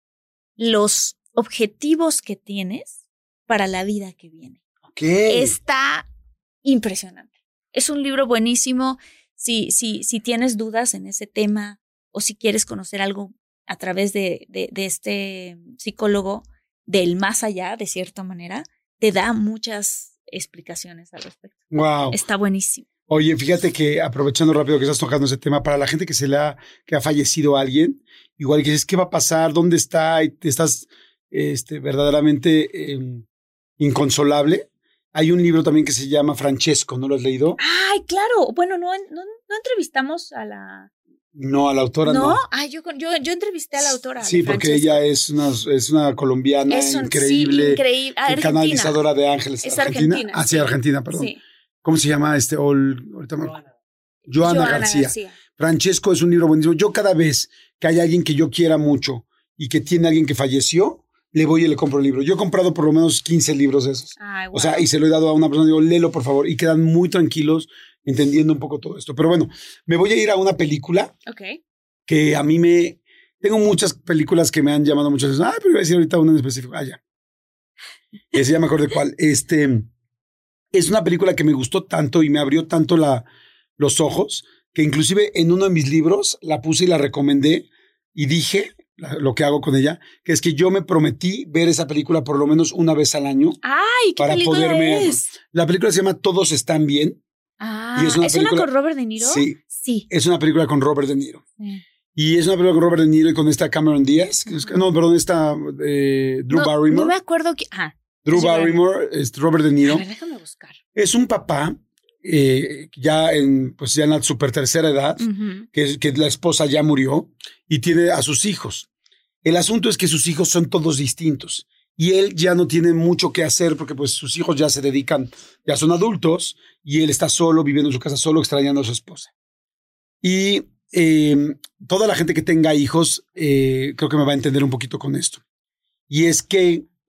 Speaker 3: los objetivos que tienes para la vida que viene.
Speaker 2: Okay.
Speaker 3: Está impresionante. Es un libro buenísimo. Si, si, si tienes dudas en ese tema o si quieres conocer algo a través de, de, de este psicólogo del más allá, de cierta manera, te da muchas explicaciones al respecto.
Speaker 2: Wow.
Speaker 3: Está buenísimo.
Speaker 2: Oye, fíjate que aprovechando rápido que estás tocando ese tema, para la gente que se le ha, que ha fallecido alguien, igual que dices, ¿qué va a pasar? ¿Dónde está? Y te estás este, verdaderamente eh, inconsolable. Hay un libro también que se llama Francesco, ¿no lo has leído?
Speaker 3: Ay, claro. Bueno, no, no, no entrevistamos a la.
Speaker 2: No, a la autora no.
Speaker 3: No, Ay, yo, yo, yo entrevisté a la autora.
Speaker 2: Sí, porque ella es una, es una colombiana
Speaker 3: Es un-
Speaker 2: increíble,
Speaker 3: Sí, increíble. Ah,
Speaker 2: canalizadora de ángeles.
Speaker 3: Es
Speaker 2: Argentina.
Speaker 3: argentina,
Speaker 2: Ah, sí. Argentina, perdón.
Speaker 3: Sí.
Speaker 2: ¿Cómo se llama este? Ol- ahorita me- Joana,
Speaker 3: Joana
Speaker 2: García. Francesco es un libro buenísimo. Yo cada vez que hay alguien que yo quiera mucho y que tiene alguien que falleció, le voy y le compro el libro. Yo he comprado por lo menos 15 libros de esos.
Speaker 3: Ay,
Speaker 2: O sea, y se lo he dado a una persona, digo, léelo por favor, y quedan muy tranquilos entendiendo un poco todo esto. Pero bueno, me voy a ir a una película
Speaker 3: Ok.
Speaker 2: que a mí me... Tengo muchas películas que me han llamado muchas veces. Ah, pero iba a decir ahorita una en específico. Ah, ya. Ese ya me acuerdo de cuál. Este... Es una película que me gustó tanto y me abrió tanto la, los ojos que inclusive en uno de mis libros la puse y la recomendé y dije lo que hago con ella, que es que yo me prometí ver esa película por lo menos una vez al año.
Speaker 3: Ay, ¿qué
Speaker 2: Para
Speaker 3: película
Speaker 2: poderme-
Speaker 3: es?
Speaker 2: La película se llama Todos están bien.
Speaker 3: Ah,
Speaker 2: Y es una
Speaker 3: ¿es una
Speaker 2: película-
Speaker 3: con Robert De Niro?
Speaker 2: Sí.
Speaker 3: Sí.
Speaker 2: Es una película con Robert De Niro. Y es una película con Robert De Niro y con esta Cameron Díaz. No, perdón, esta eh, Drew
Speaker 3: no,
Speaker 2: Barrymore.
Speaker 3: No me acuerdo. que- Ah,
Speaker 2: Drew Barrymore, es Robert De Niro.
Speaker 3: a ver, déjame buscar.
Speaker 2: Es un papá eh, ya en pues ya en la super tercera edad, que, que la esposa ya murió y tiene a sus hijos. El asunto es que sus hijos son todos distintos y él ya no tiene mucho que hacer porque pues sus hijos ya se dedican, ya son adultos y él está solo, viviendo en su casa solo, extrañando a su esposa. Y eh, toda la gente que tenga hijos eh, creo que me va a entender un poquito con esto. Y es que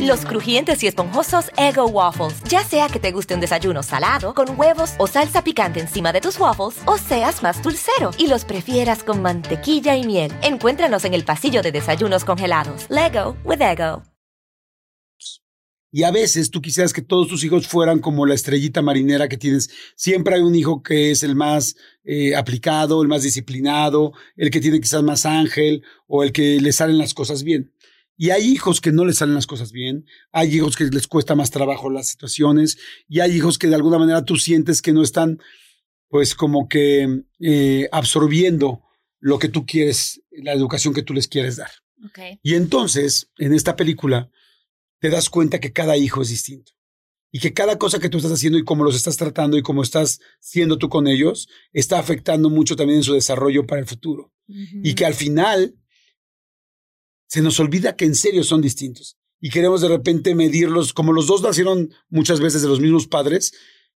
Speaker 1: Los crujientes y esponjosos Ego Waffles. Ya sea que te guste un desayuno salado, con huevos o salsa picante encima de tus waffles, o seas más dulcero y los prefieras con mantequilla y miel. Encuéntranos en el pasillo de desayunos congelados. Lego with Ego.
Speaker 2: Y a veces tú quisieras que todos tus hijos fueran como la estrellita marinera que tienes. Siempre hay un hijo que es el más eh, aplicado, el más disciplinado, el que tiene quizás más ángel o el que le salen las cosas bien. Y hay hijos que no les salen las cosas bien, hay hijos que les cuesta más trabajo las situaciones, y hay hijos que de alguna manera tú sientes que no están, pues como que eh, absorbiendo lo que tú quieres, la educación que tú les quieres dar.
Speaker 3: Ok.
Speaker 2: Y entonces, en esta película, te das cuenta que cada hijo es distinto. Y que cada cosa que tú estás haciendo y cómo los estás tratando y cómo estás siendo tú con ellos, está afectando mucho también en su desarrollo para el futuro. Y que al final se nos olvida que en serio son distintos. Y queremos de repente medirlos, como los dos nacieron muchas veces de los mismos padres,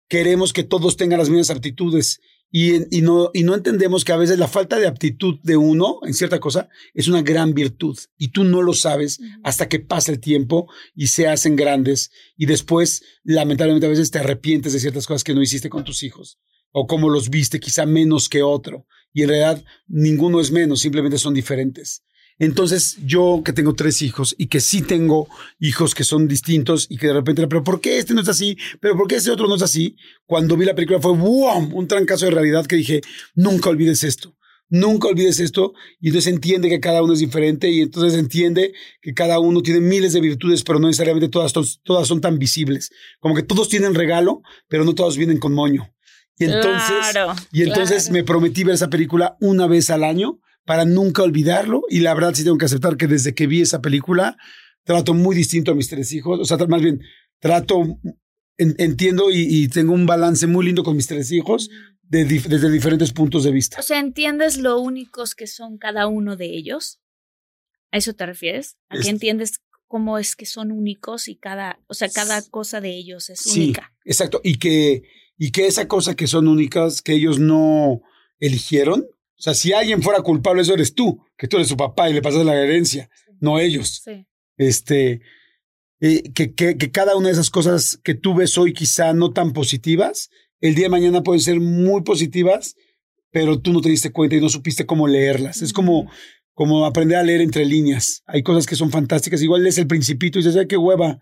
Speaker 2: queremos que todos tengan las mismas aptitudes. Y, y, no, y no entendemos que a veces la falta de aptitud de uno en cierta cosa es una gran virtud. Y tú no lo sabes hasta que pasa el tiempo y se hacen grandes. Y después, lamentablemente, a veces te arrepientes de ciertas cosas que no hiciste con tus hijos. O cómo los viste, quizá menos que otro. Y en realidad, ninguno es menos, simplemente son diferentes. Entonces, yo que tengo tres hijos y que sí tengo hijos que son distintos y que de repente, pero ¿por qué este no es así? ¿Pero por qué este otro no es así? Cuando vi la película fue ¡wow! un trancazo de realidad que dije, nunca olvides esto. Nunca olvides esto y entonces entiende que cada uno es diferente y entonces entiende que cada uno tiene miles de virtudes, pero no necesariamente todas, todas son tan visibles. Como que todos tienen regalo, pero no todos vienen con moño. Y entonces,
Speaker 3: Claro,
Speaker 2: y entonces
Speaker 3: claro.
Speaker 2: me prometí ver esa película una vez al año para nunca olvidarlo. Y la verdad sí tengo que aceptar que desde que vi esa película trato muy distinto a mis tres hijos. O sea, más bien trato, en- entiendo y, y tengo un balance muy lindo con mis tres hijos de dif- desde diferentes puntos de vista.
Speaker 3: O sea, ¿entiendes lo únicos que son cada uno de ellos? ¿A eso te refieres? ¿A que entiendes cómo es que son únicos y cada, o sea, cada cosa de ellos es
Speaker 2: Sí,
Speaker 3: única?
Speaker 2: exacto. Y que, y que esa cosa que son únicas, que ellos no eligieron. O sea, si alguien fuera culpable, eso eres tú, que tú eres su papá y le pasas la herencia, no ellos.
Speaker 3: Sí.
Speaker 2: este, eh, que, que, que cada una de esas cosas que tú ves hoy quizá no tan positivas, el día de mañana pueden ser muy positivas, pero tú no te diste cuenta y no supiste cómo leerlas. Es como, como aprender a leer entre líneas. Hay cosas que son fantásticas. Igual lees el principito y dices, ay, qué hueva.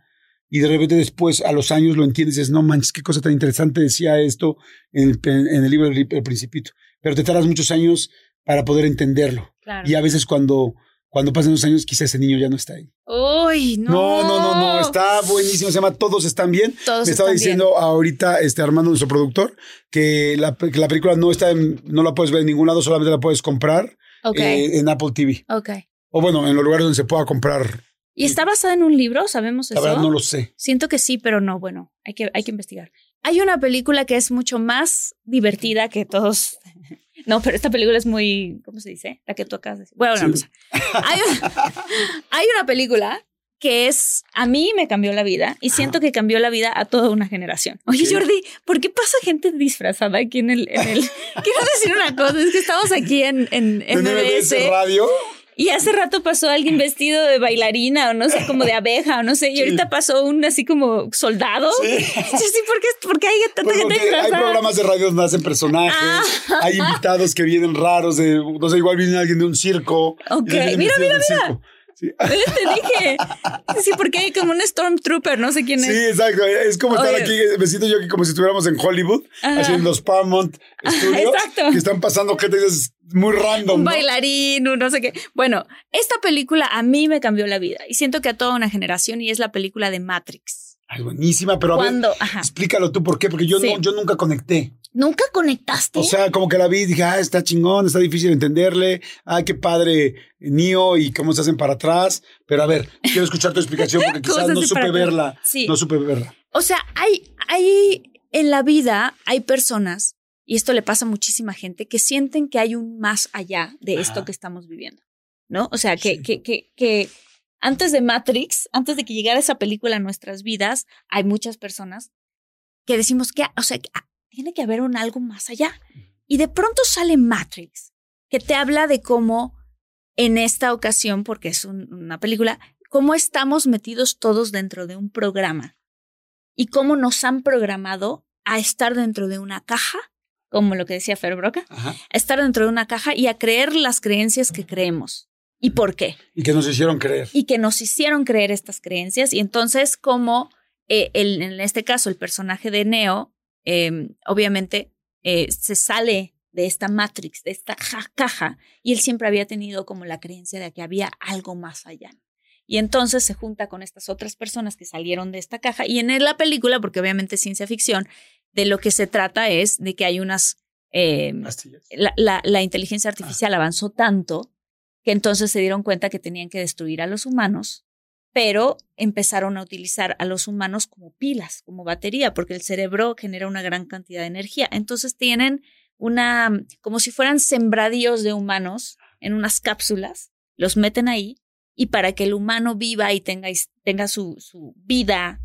Speaker 2: Y de repente después, a los años, lo entiendes y dices, no manches, qué cosa tan interesante decía esto en el, en el libro del El Principito. Pero te tardas muchos años para poder entenderlo.
Speaker 3: Claro.
Speaker 2: Y a veces cuando, cuando pasan los años, quizá ese niño ya no está ahí.
Speaker 3: Uy, no.
Speaker 2: No, no, no, no, está buenísimo, se llama Todos están bien.
Speaker 3: Todos
Speaker 2: Me estaba
Speaker 3: están
Speaker 2: diciendo ahorita este Armando, nuestro productor, que la, que la película no está en- no la puedes ver en ningún lado, solamente la puedes comprar
Speaker 3: bien. Ok,
Speaker 2: eh, en Apple TV.
Speaker 3: ok.
Speaker 2: O bueno, en los lugares donde se pueda comprar.
Speaker 3: ¿Y está basada en un libro? ¿Sabemos
Speaker 2: La
Speaker 3: eso?
Speaker 2: verdad no lo sé.
Speaker 3: Siento que sí, pero no, bueno, hay que, hay que investigar. Hay una película que es mucho más divertida que todos. No, pero esta película es muy, ¿cómo se dice? La que tú acabas de decir. Bueno, vamos
Speaker 2: Sí.
Speaker 3: a- hay, hay una película que es, a mí me cambió la vida y siento que cambió la vida a toda una generación. Oye. Jordi, ¿por qué pasa gente disfrazada aquí en el... En el... Quiero decir una cosa, es que estamos aquí en, en
Speaker 2: En
Speaker 3: MBS
Speaker 2: MBS Radio.
Speaker 3: Y hace rato pasó alguien vestido de bailarina o no sé, como de abeja o no sé, y
Speaker 2: Sí.
Speaker 3: ahorita pasó un así como soldado.
Speaker 2: Sí.
Speaker 3: Sí, sí, ¿por qué, por qué hay tanta gente
Speaker 2: porque hay programas de radio donde hacen personajes,
Speaker 3: Ah.
Speaker 2: hay invitados que vienen raros, de, no sé, igual viene alguien de un circo.
Speaker 3: Ok, mira,
Speaker 2: del circo. Sí.
Speaker 3: Te dije. Sí, porque hay como un Stormtrooper, no sé quién es.
Speaker 2: Sí, exacto. Es como estar aquí, me siento yo aquí como si estuviéramos en Hollywood,
Speaker 3: Ajá.
Speaker 2: haciendo los Paramount Studios,
Speaker 3: exacto.
Speaker 2: que están pasando gente que es muy random.
Speaker 3: un
Speaker 2: ¿no?
Speaker 3: bailarín, un no sé qué. Bueno, esta película a mí me cambió la vida y siento que a toda una generación y es la película de Matrix.
Speaker 2: Ay, buenísima, pero a ver,
Speaker 3: ajá,
Speaker 2: explícalo tú por qué, porque yo,
Speaker 3: Sí.
Speaker 2: no, yo nunca conecté.
Speaker 3: nunca conectaste.
Speaker 2: O sea, como que la vi y dije, ah, está chingón, está difícil entenderle, ah, qué padre Neo y cómo se hacen para atrás. Pero a ver, quiero escuchar tu explicación porque
Speaker 3: ¿Cómo
Speaker 2: quizás no supe verla.
Speaker 3: Sí.
Speaker 2: No supe verla.
Speaker 3: O sea, hay, hay en la vida, hay personas, y esto le pasa a muchísima gente, que sienten que hay un más allá de esto que estamos viviendo. ¿No? O sea, que,
Speaker 2: Sí.
Speaker 3: que, que, que antes de Matrix, antes de que llegara esa película a nuestras vidas, hay muchas personas que decimos que, o sea, que, ah, tiene que haber un algo más allá. Y de pronto sale Matrix, que te habla de cómo en esta ocasión, porque es un- una película, cómo estamos metidos todos dentro de un programa y cómo nos han programado a estar dentro de una caja, como lo que decía Fer Broca,
Speaker 2: Ajá.
Speaker 3: a estar dentro de una caja y a creer las creencias que creemos. ¿Y por qué?
Speaker 2: Y que nos hicieron creer.
Speaker 3: Y que nos hicieron creer estas creencias. Y entonces, como eh, el- en este caso el personaje de Neo, eh, obviamente eh, se sale de esta matrix, de esta ja- caja, y él siempre había tenido como la creencia de que había algo más allá. Y entonces se junta con estas otras personas que salieron de esta caja. Y en la película, porque obviamente es ciencia ficción, de lo que se trata es de que hay unas... Eh, la, la, la, inteligencia
Speaker 2: Ah.
Speaker 3: artificial avanzó tanto que entonces se dieron cuenta que tenían que destruir a los humanos, pero empezaron a utilizar a los humanos como pilas, como batería, porque el cerebro genera una gran cantidad de energía. Entonces tienen una, como si fueran sembradíos de humanos en unas cápsulas, los meten ahí y para que el humano viva y tenga, tenga su, su vida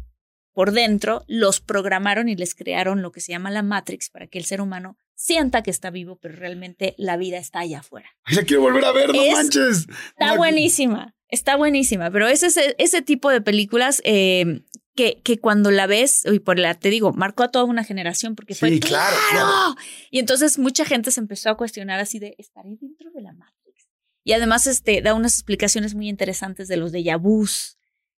Speaker 3: por dentro, los programaron y les crearon lo que se llama la Matrix para que el ser humano sienta que está vivo, pero realmente la vida está allá afuera.
Speaker 2: Ay, la quiero volver a ver, no
Speaker 3: Es-
Speaker 2: manches.
Speaker 3: Está buenísima, está buenísima, pero es ese, ese tipo de películas eh, que, que cuando la ves, y por la, te digo, marcó a toda una generación porque fue
Speaker 2: Sí, claro, claro.
Speaker 3: Y entonces mucha gente se empezó a cuestionar así de, ¿estaré dentro de la Matrix? Y además este, da unas explicaciones muy interesantes de los déjà vus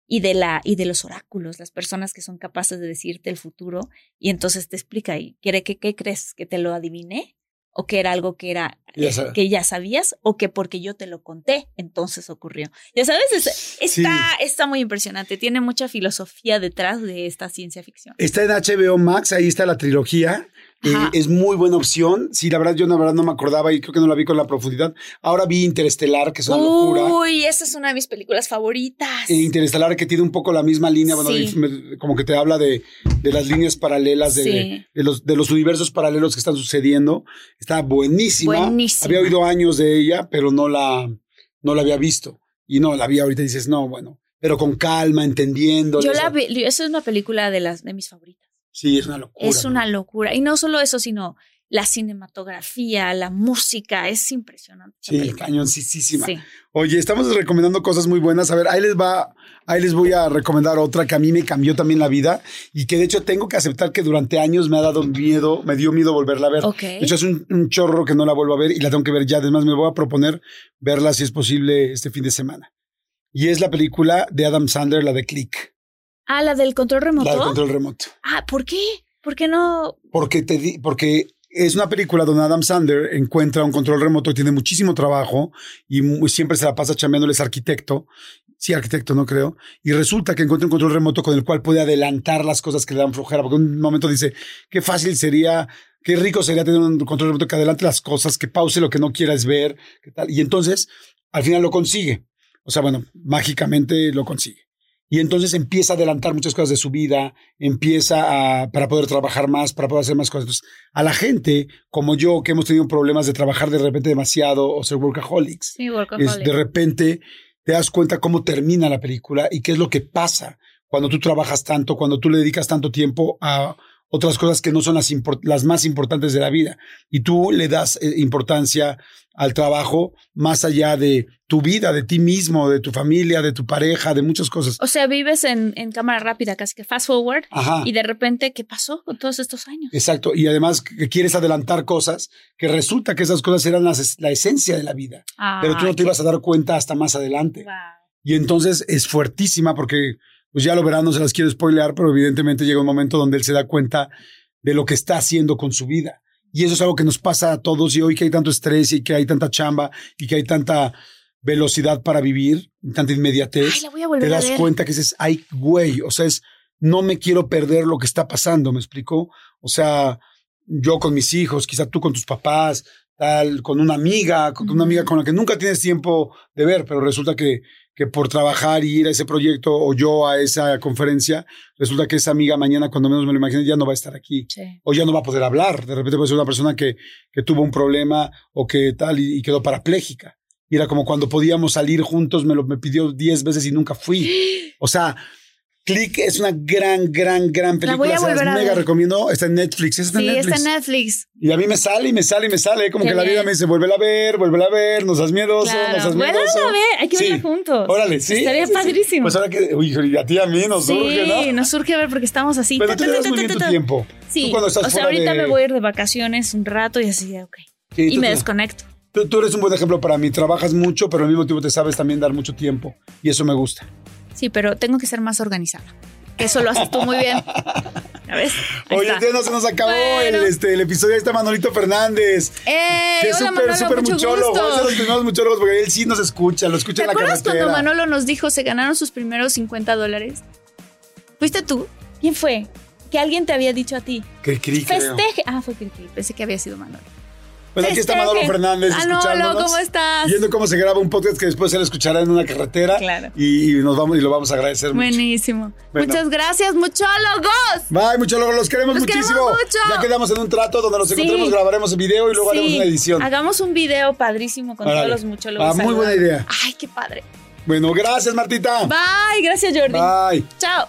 Speaker 3: y de, la, y de los oráculos, las personas que son capaces de decirte el futuro. Y entonces te explica, ¿y qué, qué, qué crees? ¿Que te lo adiviné? ¿O que era algo que era
Speaker 2: Ya
Speaker 3: eh, que ya sabías? ¿O que porque yo te lo conté, entonces ocurrió? Ya sabes, es- está, está muy impresionante. Tiene mucha filosofía detrás de esta ciencia ficción.
Speaker 2: Está en HBO Max, ahí está la trilogía. Eh, es muy buena opción. Sí, la verdad, yo la verdad no me acordaba y creo que no la vi con la profundidad. Ahora vi Interestelar, que es una locura.
Speaker 3: Uy, esa es una de mis películas favoritas.
Speaker 2: Eh, Interestelar, que tiene un poco la misma línea, bueno,
Speaker 3: Sí.
Speaker 2: como que te habla de, de las líneas paralelas, de,
Speaker 3: Sí.
Speaker 2: de los, de los universos paralelos que están sucediendo. Está buenísima.
Speaker 3: Buenísima.
Speaker 2: Había oído años de ella, pero no la, no la había visto. Y no, la vi ahorita y dices, no, bueno, pero con calma, entendiendo.
Speaker 3: Yo la vi, esa es una película de las de mis favoritas.
Speaker 2: Sí, es una locura.
Speaker 3: es una locura. Y no solo eso, sino la cinematografía, la música, es impresionante.
Speaker 2: Sí, cañoncísima.
Speaker 3: Sí.
Speaker 2: Oye, estamos recomendando cosas muy buenas. A ver, ahí les va, ahí les voy a recomendar otra que a mí me cambió también la vida y que de hecho tengo que aceptar que durante años me ha dado miedo, me dio miedo volverla a ver.
Speaker 3: Ok.
Speaker 2: De hecho, es un, un chorro que no la vuelvo a ver y la tengo que ver ya. Además, me voy a proponer verla si es posible este fin de semana. Y es la película de Adam Sandler, la de Click,
Speaker 3: Ah, la del control remoto.
Speaker 2: la de control remoto.
Speaker 3: Ah, ¿por qué? ¿Por qué no?
Speaker 2: Porque, te di- porque es una película donde Adam Sandler encuentra un control remoto, tiene muchísimo trabajo y siempre se la pasa chameándole, es arquitecto. Sí, arquitecto, no creo. Y resulta que encuentra un control remoto con el cual puede adelantar las cosas que le dan flojera. Porque en un momento dice, qué fácil sería, qué rico sería tener un control remoto que adelante las cosas, que pause lo que no quieras ver. qué tal. Y entonces, al final lo consigue. O sea, bueno, mágicamente lo consigue. Y entonces empieza a adelantar muchas cosas de su vida, empieza a, para poder trabajar más, para poder hacer más cosas. Entonces, a la gente como yo, que hemos tenido problemas de trabajar de repente demasiado o ser workaholics,
Speaker 3: Sí,
Speaker 2: es,
Speaker 3: Workaholic.
Speaker 2: de repente te das cuenta cómo termina la película y qué es lo que pasa cuando tú trabajas tanto, cuando tú le dedicas tanto tiempo a otras cosas que no son las, más importantes de la vida. Y tú le das eh, importancia al trabajo más allá de tu vida, de ti mismo, de tu familia, de tu pareja, de muchas cosas.
Speaker 3: O sea, vives en, en cámara rápida, casi que fast forward,
Speaker 2: Ajá.
Speaker 3: y de repente, ¿qué pasó con todos estos años?
Speaker 2: Exacto. Y además que quieres adelantar cosas que resulta que esas cosas eran las- la esencia de la vida. pero tú no te ibas a dar cuenta hasta más adelante.
Speaker 3: Wow.
Speaker 2: Y entonces es fuertísima porque, pues ya lo verán, no se las quiero spoilear, pero evidentemente llega un momento donde él se da cuenta de lo que está haciendo con su vida. Y eso es algo que nos pasa a todos y hoy que hay tanto estrés y que hay tanta chamba y que hay tanta velocidad para vivir, tanta inmediatez,
Speaker 3: Ay, la voy a
Speaker 2: te das cuenta que dices, ay, güey, o sea, es, no me quiero perder lo que está pasando, ¿me explico? O sea, yo con mis hijos, quizá tú con tus papás, tal, con una amiga, con una amiga con la que nunca tienes tiempo de ver, pero resulta que, que por trabajar y ir a ese proyecto o yo a esa conferencia, resulta que esa amiga mañana, cuando menos me lo imagino, ya no va a estar aquí
Speaker 3: Sí.
Speaker 2: o ya no va a poder hablar. De repente puede ser una persona que, que tuvo un problema o que tal y, y quedó parapléjica. Y era como cuando podíamos salir juntos, me lo me pidió 10 veces y nunca fui. O sea, Click es una gran, gran, gran
Speaker 3: La voy
Speaker 2: película.
Speaker 3: a
Speaker 2: Se las
Speaker 3: volver a
Speaker 2: mega
Speaker 3: ver.
Speaker 2: recomiendo. Está en Netflix. Está
Speaker 3: Sí,
Speaker 2: en Netflix.
Speaker 3: está en Netflix.
Speaker 2: Y a mí me sale y me sale y me sale. Como
Speaker 3: Qué
Speaker 2: que la vida
Speaker 3: bien.
Speaker 2: me dice, vuelve a ver, vuelve a ver, no seas miedoso,
Speaker 3: Claro.
Speaker 2: seas
Speaker 3: Bueno,
Speaker 2: miedoso.
Speaker 3: a ver, hay que
Speaker 2: Sí.
Speaker 3: verla juntos.
Speaker 2: Órale, sí.
Speaker 3: Estaría
Speaker 2: sí, sí.
Speaker 3: padrísimo.
Speaker 2: Pues ahora que, uy, a ti a mí nos
Speaker 3: sí,
Speaker 2: surge, ¿no?
Speaker 3: nos surge ver porque estamos así.
Speaker 2: Pero tú
Speaker 3: ta,
Speaker 2: das muy bien tu tiempo.
Speaker 3: Sí. O sea, ahorita me voy a ir de vacaciones un rato y así, ok.
Speaker 2: Sí,
Speaker 3: y me
Speaker 2: te-
Speaker 3: desconecto.
Speaker 2: Tú, tú eres un buen ejemplo para mí. Trabajas mucho, pero al mismo tiempo te sabes también dar mucho tiempo. Y eso me gusta.
Speaker 3: Sí, pero tengo que ser más organizada. Eso lo haces tú muy bien. ¿Ya ves?
Speaker 2: Oye, ya no se nos acabó
Speaker 3: Bueno.
Speaker 2: el, este, el episodio. Ahí está Manolito Fernández.
Speaker 3: ¡Eh!
Speaker 2: Que es súper, súper
Speaker 3: mucho
Speaker 2: muchólogo.
Speaker 3: gusto.
Speaker 2: Es de los primeros muchólogos porque él sí nos escucha, lo escucha
Speaker 3: ¿Te
Speaker 2: en la
Speaker 3: acuerdas
Speaker 2: carretera.
Speaker 3: cuando Manolo nos dijo se ganaron sus primeros 50 dólares? ¿Fuiste tú? ¿Quién fue? Que alguien te había dicho a ti.
Speaker 2: Que cri, creo.
Speaker 3: Festeje. Ah, fue Cricri. Pensé que había sido Manolo.
Speaker 2: Bueno, aquí está. Manolo Fernández
Speaker 3: Manolo. ¿cómo estás?
Speaker 2: Viendo cómo se graba un podcast que después él escuchará en una carretera.
Speaker 3: Claro.
Speaker 2: Y, nos vamos y lo vamos a agradecer mucho.
Speaker 3: Buenísimo.
Speaker 2: Bueno.
Speaker 3: Muchas gracias, muchólogos.
Speaker 2: Bye, muchólogos, los queremos
Speaker 3: Los
Speaker 2: muchísimo.
Speaker 3: queremos mucho.
Speaker 2: Ya quedamos en un trato donde nos
Speaker 3: Sí.
Speaker 2: encontremos, grabaremos el video y luego haremos una edición.
Speaker 3: Hagamos un video padrísimo con todos los muchólogos.
Speaker 2: Ah, muy buena idea.
Speaker 3: Ay, qué padre.
Speaker 2: Bueno, gracias, Martita.
Speaker 3: Bye, gracias, Jordi.
Speaker 2: Bye.
Speaker 3: Chao.